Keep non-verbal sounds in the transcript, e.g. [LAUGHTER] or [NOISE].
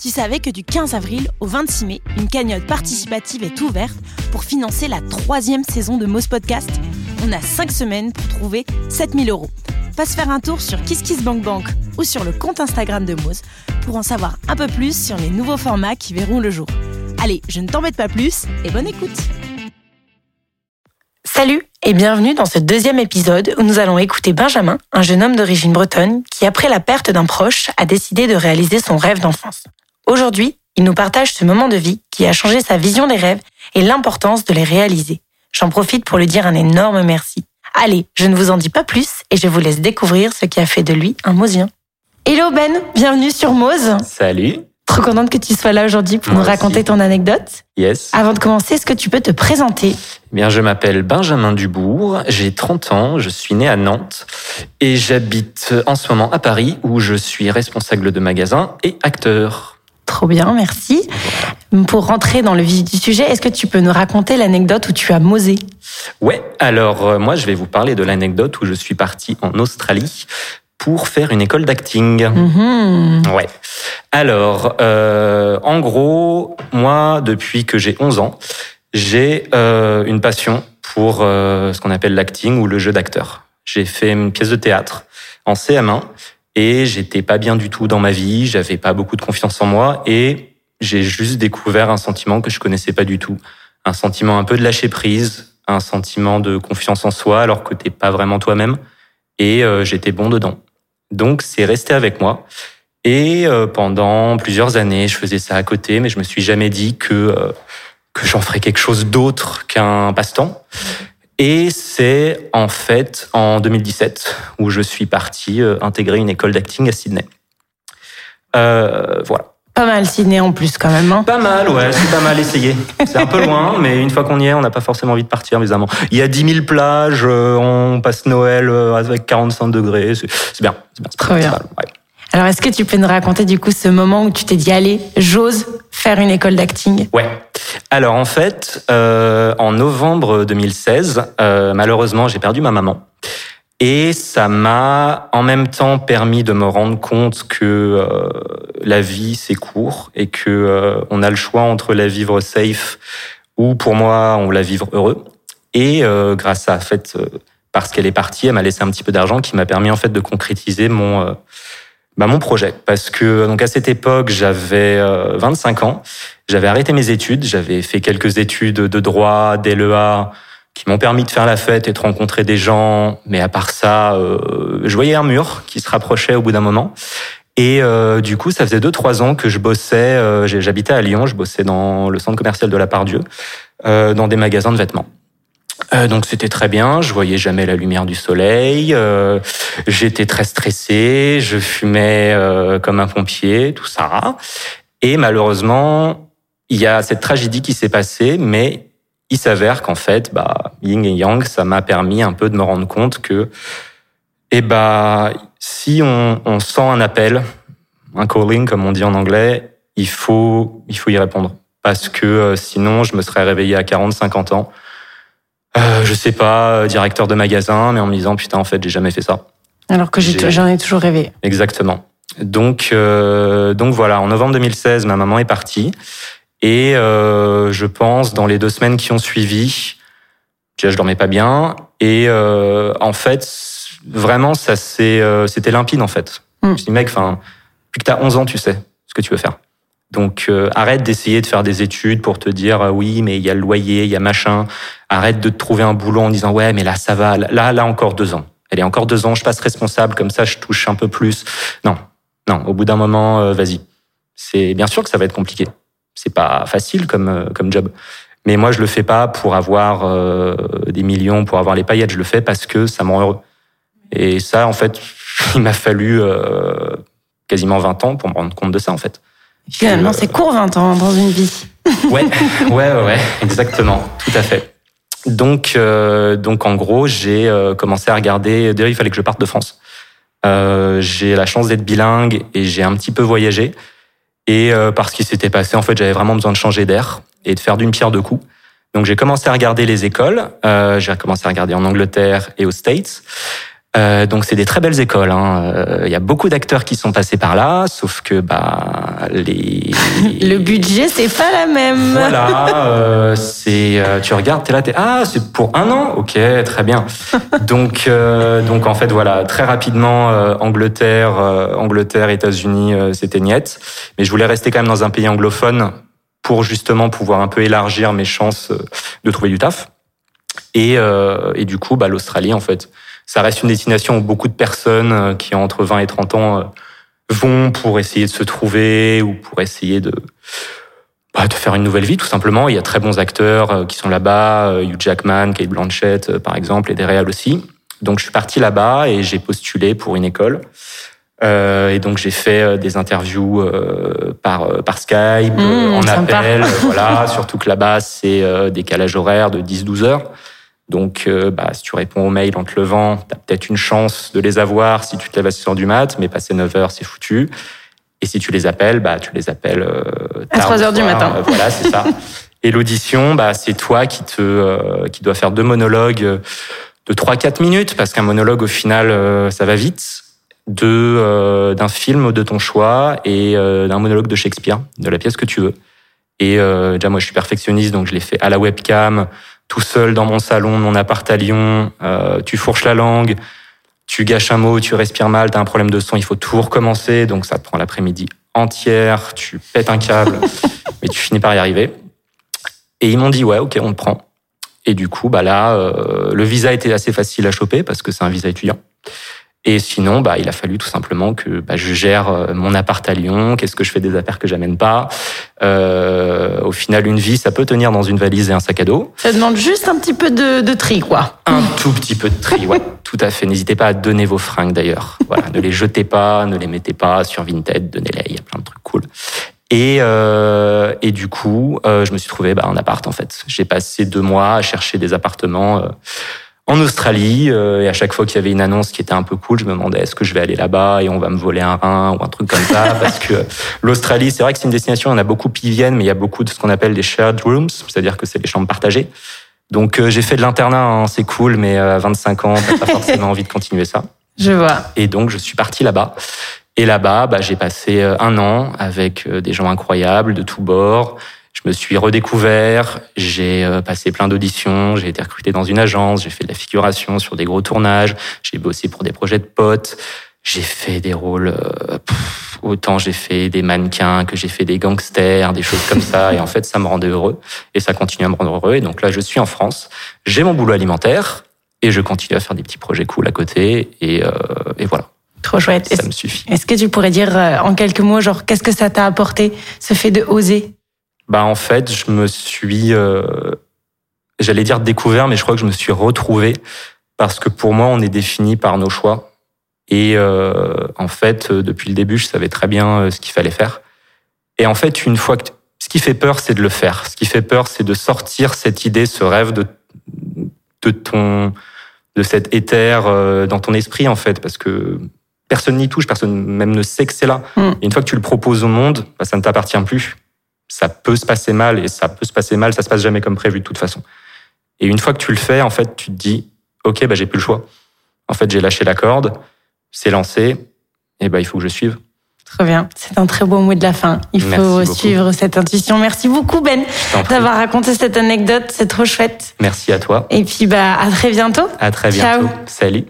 Tu savais que du 15 avril au 26 mai, une cagnotte participative est ouverte pour financer la troisième saison de Moz Podcast? On a 5 semaines pour trouver 7000 euros. Passe faire un tour sur KissKissBankBank ou sur le compte Instagram de Moz pour en savoir un peu plus sur les nouveaux formats qui verront le jour. Allez, je ne t'embête pas plus et bonne écoute Salut et bienvenue dans ce deuxième épisode où nous allons écouter Benjamin, un jeune homme d'origine bretonne qui, après la perte d'un proche, a décidé de réaliser son rêve d'enfance. Aujourd'hui, il nous partage ce moment de vie qui a changé sa vision des rêves et l'importance de les réaliser. J'en profite pour lui dire un énorme merci. Allez, je ne vous en dis pas plus et je vous laisse découvrir ce qui a fait de lui un Mosien. Hello Ben, bienvenue sur Mose. Salut. Trop contente que tu sois là aujourd'hui pour Moi nous raconter aussi. ton anecdote. Yes. Avant de commencer, est-ce que tu peux te présenter? Eh Bien, je m'appelle Benjamin Dubourg, j'ai 30 ans, je suis né à Nantes et j'habite en ce moment à Paris où je suis responsable de magasin et acteur. Trop bien, merci. Pour rentrer dans le vif du sujet, est-ce que tu peux nous raconter l'anecdote où tu as mosé? Ouais, alors euh, moi je vais vous parler de l'anecdote où je suis parti en Australie pour faire une école d'acting. Mhm. Ouais. Alors, euh, en gros, moi, depuis que j'ai 11 ans, j'ai euh, une passion pour euh, ce qu'on appelle l'acting ou le jeu d'acteur. J'ai fait une pièce de théâtre en CM1 et j'étais pas bien du tout dans ma vie, j'avais pas beaucoup de confiance en moi et j'ai juste découvert un sentiment que je connaissais pas du tout, un sentiment un peu de lâcher prise, un sentiment de confiance en soi alors que t'es pas vraiment toi-même et euh, j'étais bon dedans. Donc c'est resté avec moi. Et euh, pendant plusieurs années, je faisais ça à côté, mais je me suis jamais dit que euh, que j'en ferais quelque chose d'autre qu'un passe-temps. Et c'est en fait en 2017 où je suis parti euh, intégrer une école d'acting à Sydney. Euh, voilà. Pas mal Sydney en plus quand même. hein. Pas mal, ouais, c'est pas mal essayé. C'est un peu [LAUGHS] loin, mais une fois qu'on y est, on n'a pas forcément envie de partir, évidemment. Il y a 10 000 plages, euh, on passe Noël euh, avec 45 degrés, c'est bien. C'est bien, Trop bien. mal, ouais. Alors est-ce que tu peux nous raconter du coup ce moment où tu t'es dit allez, j'ose faire une école d'acting? Ouais. Alors en fait, euh, en novembre 2016, euh, malheureusement, j'ai perdu ma maman. Et ça m'a en même temps permis de me rendre compte que euh, la vie c'est court et que euh, on a le choix entre la vivre safe ou pour moi on la vivre heureux. Et euh, grâce à en fait euh, parce qu'elle est partie, elle m'a laissé un petit peu d'argent qui m'a permis en fait de concrétiser mon euh, bah, mon projet. Parce que donc à cette époque j'avais euh, 25 ans, j'avais arrêté mes études, j'avais fait quelques études de droit, d'LEA qui m'ont permis de faire la fête et de rencontrer des gens. Mais à part ça, euh, je voyais un mur qui se rapprochait au bout d'un moment. Et euh, du coup, ça faisait deux trois ans que je bossais. euh, J'habitais à Lyon, je bossais dans le centre commercial de la Pardieu, euh, dans des magasins de vêtements. Euh, donc c'était très bien. Je voyais jamais la lumière du soleil. euh, J'étais très stressé. Je fumais comme un pompier, tout ça. Et malheureusement, il y a cette tragédie qui s'est passée, mais il s'avère qu'en fait, bah, yin et yang, ça m'a permis un peu de me rendre compte que, eh bah, si on, on sent un appel, un calling comme on dit en anglais, il faut, il faut y répondre. Parce que euh, sinon, je me serais réveillé à 40, 50 ans, euh, je sais pas, euh, directeur de magasin, mais en me disant, putain, en fait, j'ai jamais fait ça. Alors que j'en ai toujours rêvé. Exactement. Donc, euh, donc voilà, en novembre 2016, ma maman est partie. Et euh, je pense, dans les deux semaines qui ont suivi, déjà, je dormais pas bien. Et euh, en fait, vraiment, ça c'est, euh, c'était limpide en fait. Mm. Je me suis dit, mec, enfin, depuis que t'as 11 ans, tu sais ce que tu veux faire. Donc, euh, arrête d'essayer de faire des études pour te dire, euh, oui, mais il y a le loyer, il y a machin. Arrête de te trouver un boulot en disant, ouais, mais là, ça va. Là, là, encore deux ans. Elle est encore deux ans, je passe responsable, comme ça, je touche un peu plus. Non, non, au bout d'un moment, euh, vas-y. C'est bien sûr que ça va être compliqué. C'est pas facile comme euh, comme job. Mais moi, je le fais pas pour avoir euh, des millions, pour avoir les paillettes. Je le fais parce que ça me rend heureux. Et ça, en fait, [LAUGHS] il m'a fallu euh, quasiment 20 ans pour me rendre compte de ça, en fait. Finalement, Euh, c'est court 20 ans dans une vie. Ouais, [LAUGHS] ouais, ouais, ouais, exactement, tout à fait. Donc, euh, donc en gros, j'ai euh, commencé à regarder. D'ailleurs, il fallait que je parte de France. Euh, j'ai la chance d'être bilingue et j'ai un petit peu voyagé. Et euh, parce qu'il s'était passé, en fait, j'avais vraiment besoin de changer d'air et de faire d'une pierre deux coups. Donc j'ai commencé à regarder les écoles. Euh, j'ai commencé à regarder en Angleterre et aux States. Euh, donc c'est des très belles écoles. Hein. Euh, il y a beaucoup d'acteurs qui sont passés par là, sauf que bah les [LAUGHS] le budget c'est pas la même. Voilà, [LAUGHS] euh, c'est euh, tu regardes, t'es là, t'es ah c'est pour un an, ok très bien. donc donc en fait voilà très rapidement Angleterre, Angleterre, États-Unis c'était niette, mais je voulais rester quand même dans un pays anglophone pour justement pouvoir un peu élargir mes chances de trouver du taf. Et, et du coup bah l'Australie en fait ça reste une destination où beaucoup de personnes euh, qui ont entre 20 et 30 ans euh, vont pour essayer de se trouver ou pour essayer de bah, de faire une nouvelle vie tout simplement. Il y a très bons acteurs euh, qui sont là-bas, Hugh Jackman, Kate Blanchett par exemple, et des réals aussi. Donc je suis parti là-bas et j'ai postulé pour une école. Euh, et donc j'ai fait des interviews euh, par par Skype, mmh, en appel, voilà. [LAUGHS] Surtout que là-bas c'est décalage horaire de 10-12 heures. Donc, euh, bah, si tu réponds aux mails en te levant, tu as peut-être une chance de les avoir si tu te lèves à 6 heures du mat, mais passer 9 heures, c'est foutu. Et si tu les appelles, bah, tu les appelles euh, à 3 heures du matin. Euh, voilà, c'est ça. [LAUGHS] Et l'audition, bah, c'est toi qui te, qui dois faire deux monologues de 3-4 minutes, parce qu'un monologue, au final, ça va vite, de, d'un film de ton choix et d'un monologue de Shakespeare, de la pièce que tu veux. Et déjà, moi, je suis perfectionniste, donc je l'ai fait à la webcam, tout seul dans mon salon, mon appart à Lyon, euh, tu fourches la langue, tu gâches un mot, tu respires mal, tu as un problème de son, il faut tout recommencer, donc ça te prend l'après-midi entière, tu pètes un câble, [LAUGHS] mais tu finis par y arriver. Et ils m'ont dit ouais, ok, on te prend. Et du coup, bah là, euh, le visa était assez facile à choper parce que c'est un visa étudiant. Et sinon, bah, il a fallu tout simplement que bah, je gère euh, mon appart à Lyon. Qu'est-ce que je fais des affaires que j'amène pas euh, Au final, une vie, ça peut tenir dans une valise et un sac à dos. Ça demande juste un petit peu de, de tri, quoi. Un tout petit peu de tri, ouais, [LAUGHS] tout à fait. N'hésitez pas à donner vos fringues d'ailleurs. Voilà, ne les jetez pas, ne les mettez pas sur Vinted, donnez-les. Il y a plein de trucs cool. Et, euh, et du coup, euh, je me suis trouvé bah, un appart en fait. J'ai passé deux mois à chercher des appartements. Euh, en Australie. Euh, et à chaque fois qu'il y avait une annonce qui était un peu cool, je me demandais est-ce que je vais aller là-bas et on va me voler un rein ou un truc comme ça. [LAUGHS] parce que l'Australie, c'est vrai que c'est une destination, on a beaucoup qui viennent, mais il y a beaucoup de ce qu'on appelle des shared rooms, c'est-à-dire que c'est des chambres partagées. Donc euh, j'ai fait de l'internat, hein, c'est cool, mais à 25 ans, t'as pas [LAUGHS] forcément envie de continuer ça. Je vois. Et donc je suis parti là-bas. Et là-bas, bah, j'ai passé euh, un an avec des gens incroyables de tous bords. Je me suis redécouvert, j'ai euh, passé plein d'auditions, j'ai été recruté dans une agence, j'ai fait de la figuration sur des gros tournages, j'ai bossé pour des projets de potes, j'ai fait des rôles, euh, autant j'ai fait des mannequins que j'ai fait des gangsters, des choses comme ça, et en fait ça me rendait heureux, et ça continue à me rendre heureux, et donc là je suis en France, j'ai mon boulot alimentaire, et je continue à faire des petits projets cool à côté, et, euh, et voilà. Trop chouette. Ça me suffit. Est-ce que tu pourrais dire en quelques mots, genre, qu'est-ce que ça t'a apporté, ce fait de oser? Bah en fait, je me suis, euh, j'allais dire découvert, mais je crois que je me suis retrouvé parce que pour moi, on est défini par nos choix. Et euh, en fait, euh, depuis le début, je savais très bien ce qu'il fallait faire. Et en fait, une fois que ce qui fait peur, c'est de le faire. Ce qui fait peur, c'est de sortir cette idée, ce rêve de de ton de cet éther dans ton esprit en fait, parce que personne n'y touche, personne même ne sait que c'est là. Mm. Et une fois que tu le proposes au monde, bah, ça ne t'appartient plus ça peut se passer mal et ça peut se passer mal, ça se passe jamais comme prévu de toute façon. Et une fois que tu le fais, en fait, tu te dis, ok, bah j'ai plus le choix. En fait, j'ai lâché la corde, c'est lancé, et bah il faut que je suive. Très bien, c'est un très beau mot de la fin. Il faut suivre cette intuition. Merci beaucoup Ben d'avoir raconté cette anecdote, c'est trop chouette. Merci à toi. Et puis bah à très bientôt. À très bientôt. Salut.